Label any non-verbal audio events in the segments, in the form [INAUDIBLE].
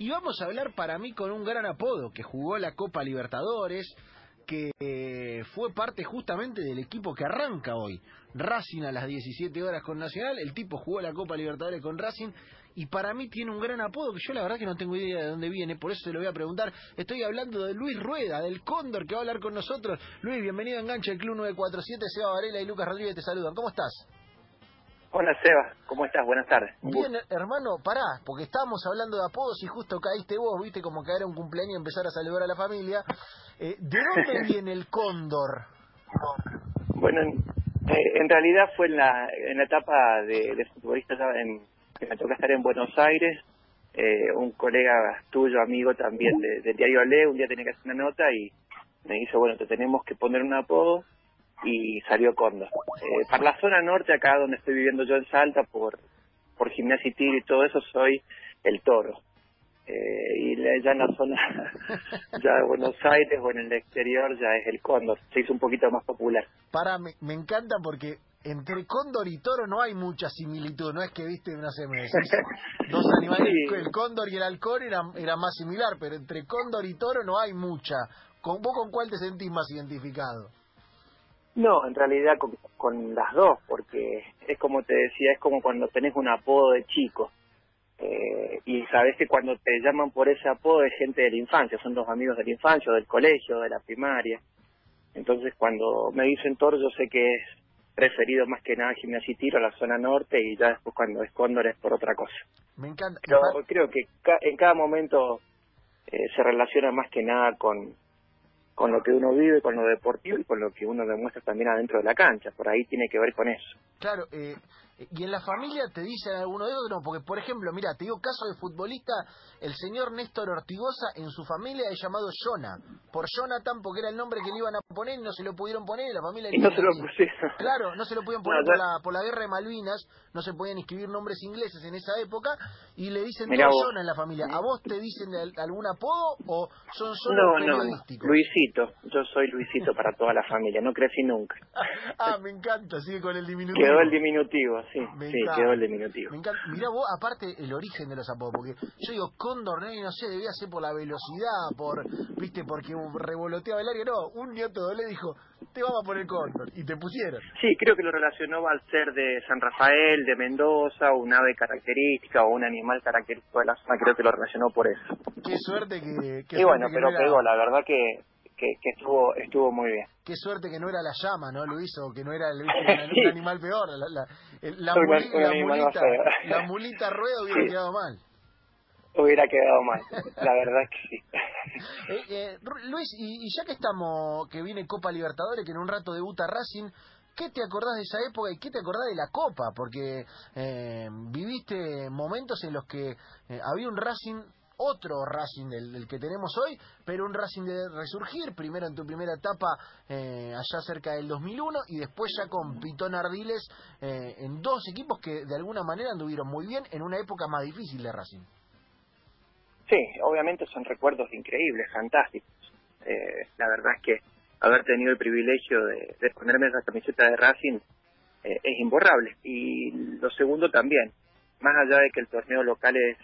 Y vamos a hablar para mí con un gran apodo, que jugó la Copa Libertadores, que eh, fue parte justamente del equipo que arranca hoy. Racing a las 17 horas con Nacional, el tipo jugó la Copa Libertadores con Racing y para mí tiene un gran apodo que yo la verdad que no tengo idea de dónde viene, por eso se lo voy a preguntar. Estoy hablando de Luis Rueda, del Cóndor, que va a hablar con nosotros. Luis, bienvenido a Enganche, el Club 947, Seba Varela y Lucas Rodríguez te saludan. ¿Cómo estás? Hola Seba, ¿cómo estás? Buenas tardes. Bien, hermano, pará, porque estábamos hablando de apodos y justo caíste vos, viste, como caer un cumpleaños y empezar a saludar a la familia. Eh, ¿De dónde [LAUGHS] viene el cóndor? Bueno, eh, en realidad fue en la, en la etapa de, de futbolista, en, que me toca estar en Buenos Aires. Eh, un colega tuyo, amigo también de, del diario Ale, un día tenía que hacer una nota y me dice, bueno, te tenemos que poner un apodo y salió Cóndor. Eh, para la zona norte, acá donde estoy viviendo yo en Salta, por, por Gimnasia y Tigre y todo eso, soy el toro. Eh, y ya en la zona [LAUGHS] ya de Buenos Aires o en el exterior ya es el cóndor, se hizo un poquito más popular. Para, me, me encanta porque entre cóndor y toro no hay mucha similitud, no es que viste, no sé, me decís, [LAUGHS] dos animales, Sí. el cóndor y el halcón era, era más similar, pero entre cóndor y toro no hay mucha. ¿Con, ¿Vos con cuál te sentís más identificado? No, en realidad con, con las dos, porque es como te decía, es como cuando tenés un apodo de chico. Eh, y sabes que cuando te llaman por ese apodo es gente de la infancia, son los amigos de la infancia, o del colegio, de la primaria. Entonces cuando me dicen toro yo sé que es referido más que nada gimnasia y tiro, a la zona norte, y ya después cuando es cóndor es por otra cosa. Me encanta. Pero creo que ca- en cada momento eh, se relaciona más que nada con, con lo que uno vive, con lo deportivo y con lo que uno demuestra también adentro de la cancha. Por ahí tiene que ver con eso. Claro, eh, y en la familia te dicen alguno de no, porque por ejemplo, mira, te digo caso de futbolista, el señor Néstor Ortigosa en su familia es llamado Jonah, por Jonathan porque era el nombre que le iban a poner y no se lo pudieron poner y la familia Y no se lo pusieron. [LAUGHS] Claro, no se lo podían poner No, por, la, por la guerra de Malvinas, no se podían escribir nombres ingleses en esa época y le dicen todo. Jonah en la familia. ¿A vos te dicen algún apodo o son solo No, no, no. periodísticos? Luisito. Yo soy Luisito para toda la familia. No crecí nunca. [LAUGHS] ah, me encanta, sigue con el diminutivo. Quedó el diminutivo, sí. Me Sí, encanta. quedó el diminutivo. Me encanta. Mirá vos, aparte, el origen de los apodos, porque yo digo, Cóndor, no, no sé, debía ser por la velocidad, por, viste, porque revoloteaba el área. No, un nieto doble dijo, te vamos a poner Cóndor, y te pusieron. Sí, creo que lo relacionó al ser de San Rafael, de Mendoza, un ave característica o un animal característico de la zona. Creo que lo relacionó por eso. Qué suerte que... qué Y bueno, pero pegó. La verdad que, que, que estuvo, estuvo muy bien. Qué suerte que no era la llama, ¿no, Luis? O que no era el, [LAUGHS] un, animal peor. La, la, muli- mulita, la mulita rueda [LAUGHS] hubiera Sí. quedado mal. Hubiera quedado mal. La verdad que sí. [LAUGHS] Eh, eh, Luis, y, y ya que estamos, que viene Copa Libertadores, que en un rato debuta Racing, ¿qué te acordás de esa época y qué te acordás de la Copa? Porque eh, viviste momentos en los que eh, había un Racing, otro Racing del, que tenemos hoy, pero un Racing de resurgir, primero en tu primera etapa eh, allá cerca del 2001 y después ya con Pitón Ardiles eh, en dos equipos que de alguna manera anduvieron muy bien en una época más difícil de Racing. Sí, obviamente son recuerdos increíbles, fantásticos. Eh, la verdad es que haber tenido el privilegio de, de ponerme esa camiseta de Racing eh, es imborrable. Y lo segundo también, más allá de que el torneo local es,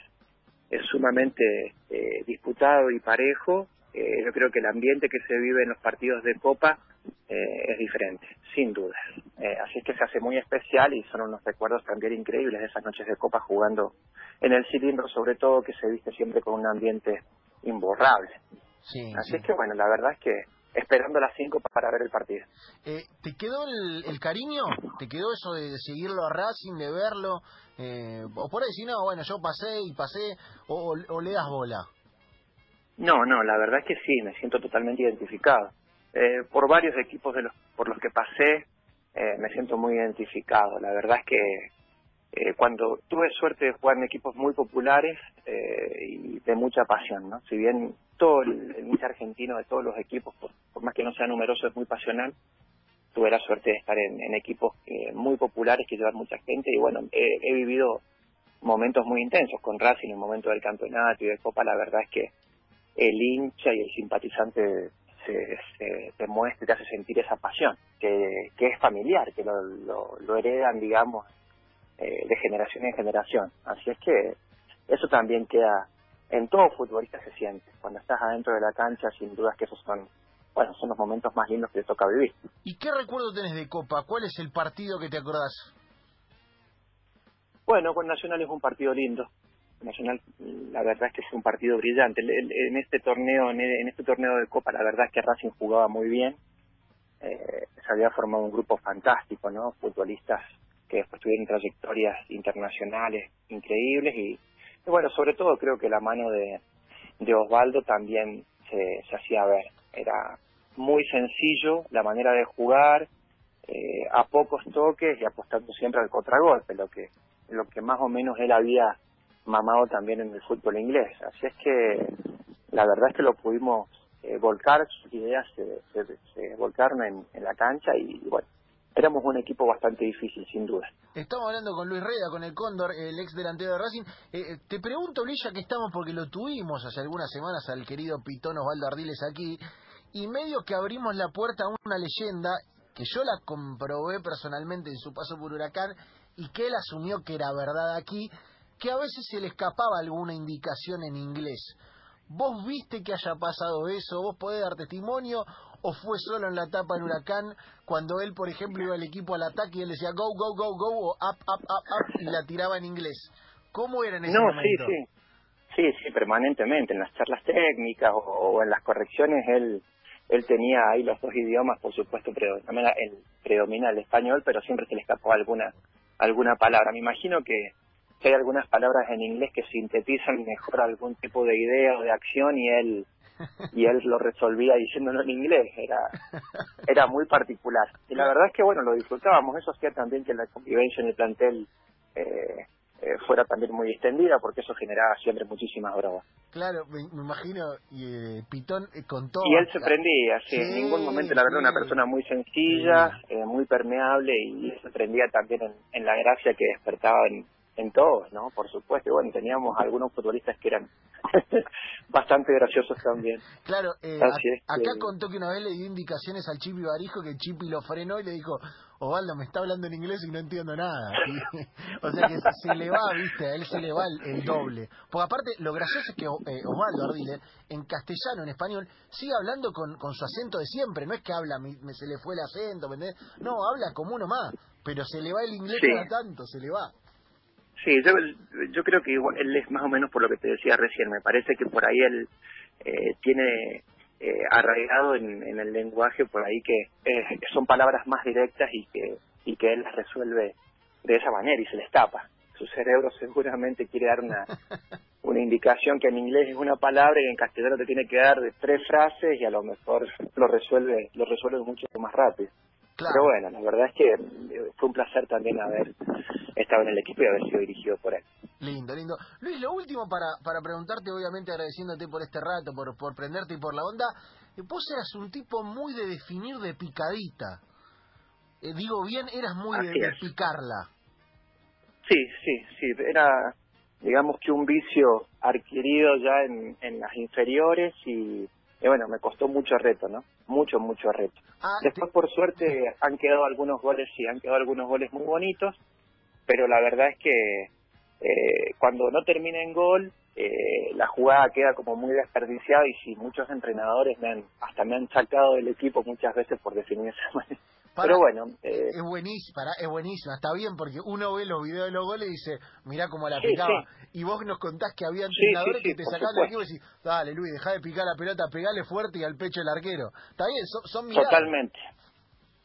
es sumamente eh, disputado y parejo, eh, yo creo que el ambiente que se vive en los partidos de Copa eh, es diferente, sin dudas. Eh, así es que se hace muy especial y son unos recuerdos también increíbles de esas noches de Copa jugando en el cilindro, sobre todo que se viste siempre con un ambiente imborrable. Sí, Así sí. es que bueno, la verdad es que esperando las 5 para ver el partido. Eh, ¿Te quedó el, el cariño? ¿Te quedó eso de seguirlo a Racing, de verlo? Eh, o por ahí si no, bueno, yo pasé y pasé, o, o- o le das bola. No, no, la verdad es que sí, me siento totalmente identificado. Eh, por varios equipos de los, por los que pasé, eh, me siento muy identificado. La verdad es que eh, cuando tuve suerte de jugar en equipos muy populares eh, y de mucha pasión, ¿no? Si bien todo el, el argentino de todos los equipos, por, más que no sea numeroso, es muy pasional, tuve la suerte de estar en, en equipos eh, muy populares que llevan mucha gente y bueno, he, vivido momentos muy intensos con Racing, el momento del campeonato y de Copa, la verdad es que el hincha y el simpatizante se, se te muestra y te hace sentir esa pasión, que, que es familiar, que lo, lo, lo heredan, digamos, eh, de generación en generación. Así es que eso también queda en todo futbolista se siente. Cuando estás adentro de la cancha, sin dudas que esos son, bueno, son los momentos más lindos que te toca vivir. ¿Y qué recuerdo tenés de Copa? ¿Cuál es el partido que te acordás? Bueno, con Nacional es un partido lindo. Nacional, la verdad es que es un partido brillante. En este torneo, en este torneo de Copa, la verdad es que Racing jugaba muy bien. Eh, se había formado un grupo fantástico, ¿no? Futbolistas que después tuvieron trayectorias internacionales increíbles y, bueno, sobre todo creo que la mano de, de Osvaldo también se, se hacía ver. Era muy sencillo la manera de jugar, eh, a pocos toques y apostando siempre al contragolpe, lo que, lo que más o menos él había mamado también en el fútbol inglés. Así es que la verdad es que lo pudimos eh, volcar, sus ideas se, se, volcaron en, la cancha y, bueno, éramos un equipo bastante difícil, sin duda. Estamos hablando con Luis Reda, con el Cóndor, el ex delantero de Racing. Eh, eh, te pregunto, Luis, que estamos, porque lo tuvimos hace algunas semanas al querido Pitón Osvaldo Ardiles aquí, y medio que abrimos la puerta a una leyenda que yo la comprobé personalmente en su paso por Huracán y que él asumió que era verdad aquí, que a veces se le escapaba alguna indicación en inglés. ¿Vos viste que haya pasado eso? ¿Vos podés dar testimonio? ¿O fue solo en la etapa en Huracán cuando él, por ejemplo, iba al equipo al ataque y él decía go, go, go, go o up, up, up, up y la tiraba en inglés? ¿Cómo era en ese no, momento? Sí, sí. Sí, sí, permanentemente. En las charlas técnicas o, en las correcciones él él tenía ahí los dos idiomas, por supuesto, predomina el, predomina el español, pero siempre se le escapó alguna alguna palabra. Me imagino que hay algunas palabras en inglés que sintetizan mejor algún tipo de idea o de acción y él y él lo resolvía diciéndolo en inglés. Era era muy particular. Y la verdad es que bueno lo disfrutábamos. Eso hacía también que la convivencia en el plantel eh, eh, fuera también muy extendida porque eso generaba siempre muchísimas bromas claro me, imagino y eh, Pitón con todo. Y él se prendía sí, en ningún momento la verdad una persona muy sencilla muy permeable y se prendía también en, en la gracia que despertaba en en todos, ¿no? Por supuesto. Bueno, teníamos algunos futbolistas que eran [LAUGHS] bastante graciosos también. Claro, eh, acá contó que una vez le dio indicaciones al Chipi Barijo que Chipi lo frenó y le dijo, Osvaldo, me está hablando en inglés y no entiendo nada. [LAUGHS] o sea que se le va, viste, a él se le va el, doble. Porque aparte, lo gracioso es que eh, Osvaldo Ardile, en castellano, en español, sigue hablando con, con su acento de siempre. No es que habla, me, se le fue el acento, ¿me No, habla como uno más. Pero se le va el inglés cada tanto, se le va. Sí, yo, yo creo que igual, él es más o menos por lo que te decía recién. Me parece que por ahí él eh, tiene eh, arraigado en, en, el lenguaje por ahí que eh, son palabras más directas y que y que él las resuelve de esa manera y se les tapa. Su cerebro seguramente quiere dar una [LAUGHS] una indicación que en inglés es una palabra y en castellano te tiene que dar de tres frases y a lo mejor lo resuelve lo resuelve mucho más rápido. Pero bueno, la verdad es que eh, fue un placer también haber estado en el equipo y haber sido dirigido por él. Lindo, lindo. Luis, lo último para, para preguntarte, obviamente agradeciéndote por este rato, por, por prenderte y por la onda, eh, vos eras un tipo muy de definir de picadita. Eh, digo bien, eras muy de, de, picarla. Sí, sí, sí, era digamos que un vicio adquirido ya en, en las inferiores y y bueno, me costó mucho reto, ¿no? Mucho, mucho reto. Ah, Después, por suerte, han quedado algunos goles, sí, han quedado algunos goles muy bonitos, pero la verdad es que eh, cuando no termina en gol, eh, la jugada queda como muy desperdiciada y si muchos entrenadores me han, hasta me han sacado del equipo muchas veces por definir esa manera. Pero bueno. Eh, es buenísima, es buenísima, está bien porque uno ve los videos de los goles y dice, mirá cómo la picaba. Y vos nos contás que había entrenadores que te sacaban del equipo y decís, dale Luis, deja de picar la pelota, pegale fuerte y al pecho del arquero. Está bien, son, son Totalmente.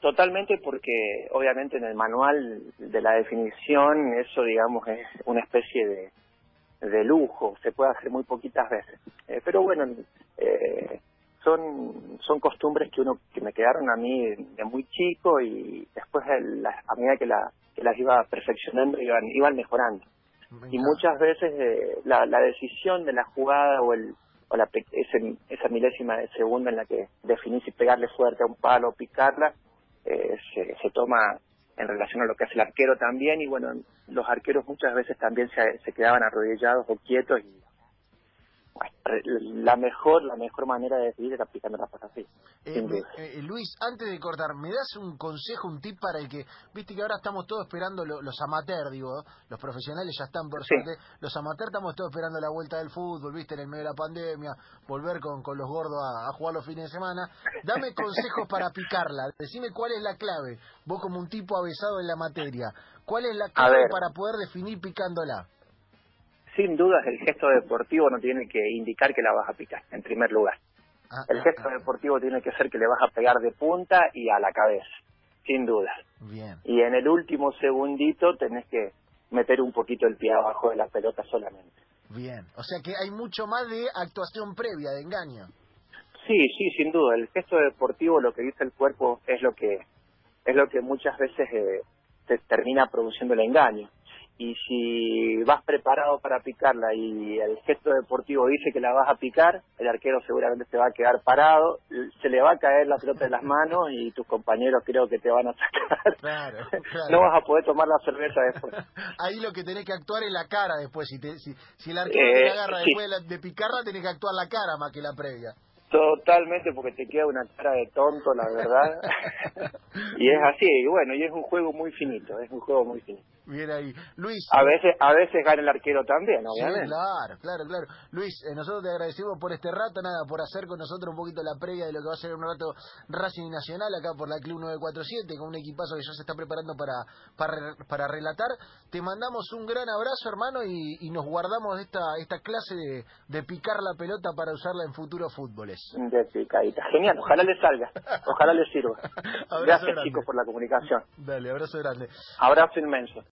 Totalmente porque obviamente en el manual de la definición eso digamos es una especie de, de lujo, se puede hacer muy poquitas veces. Eh, pero bueno, eh, son son costumbres que uno que me quedaron a mí de muy chico y después a medida que, la, que las iba perfeccionando iban iban mejorando. Y muchas veces eh, la, la decisión de la jugada o el o la ese, esa milésima de segundo en la que definís si pegarle fuerte a un palo o picarla eh, se, se toma en relación a lo que hace el arquero también. Y bueno los arqueros muchas veces también se, se quedaban arrodillados o quietos y la mejor la mejor manera de decidir era picando la pata así. Eh, eh, Luis, antes de cortar, ¿me das un consejo, un tip para el que, viste que ahora estamos todos esperando los amateurs, digo, los profesionales ya están por suerte, los amateurs estamos todos esperando la vuelta del fútbol, viste, en el medio de la pandemia, volver con, con los gordos a, jugar los fines de semana. Dame [LAUGHS] consejos para picarla, decime cuál es la clave, vos como un tipo avesado en la materia, ¿cuál es la clave para poder definir picándola? Sin dudas el gesto deportivo no tiene que indicar que la vas a picar, en primer lugar. Ah, el ah, gesto ah. deportivo tiene que ser que le vas a pegar de punta y a la cabeza, sin dudas. Bien. Y en el último segundito tenés que meter un poquito el pie abajo de la pelota solamente. Bien, o sea que hay mucho más de actuación previa, de engaño. Sí, sí, sin duda. El gesto deportivo, lo que dice el cuerpo, es lo que es lo que muchas veces eh, te termina produciendo el engaño y si vas preparado para picarla y el gesto deportivo dice que la vas a picar, el arquero seguramente se va a quedar parado, se le va a caer la pelota de las manos y tus compañeros creo que te van a sacar. Claro, [LAUGHS] no vas a poder tomar la cerveza después. [LAUGHS] Ahí lo que tenés que actuar es la cara después. Si, si, el arquero te eh, agarra después de, de picarla, tenés que actuar la cara más que la previa. Totalmente, porque te queda una cara de tonto, la verdad. [LAUGHS] y es así, y bueno, y es un juego muy finito, es un juego muy finito. Bien ahí. Luis. A veces, a veces gana el arquero también, obviamente. claro, claro, claro. Luis, eh, nosotros te agradecemos por este rato, nada, por hacer con nosotros un poquito la previa de lo que va a ser un rato Racing Nacional acá por la Club 947, con un equipazo que ya se está preparando para, para, para relatar. Te mandamos un gran abrazo, hermano, y, nos guardamos esta, esta clase de, de picar la pelota para usarla en futuros fútboles. De picadita. Genial, ojalá le salga, ojalá le sirva. [LAUGHS] Gracias, chicos, por la comunicación. Dale, abrazo grande. Abrazo inmenso.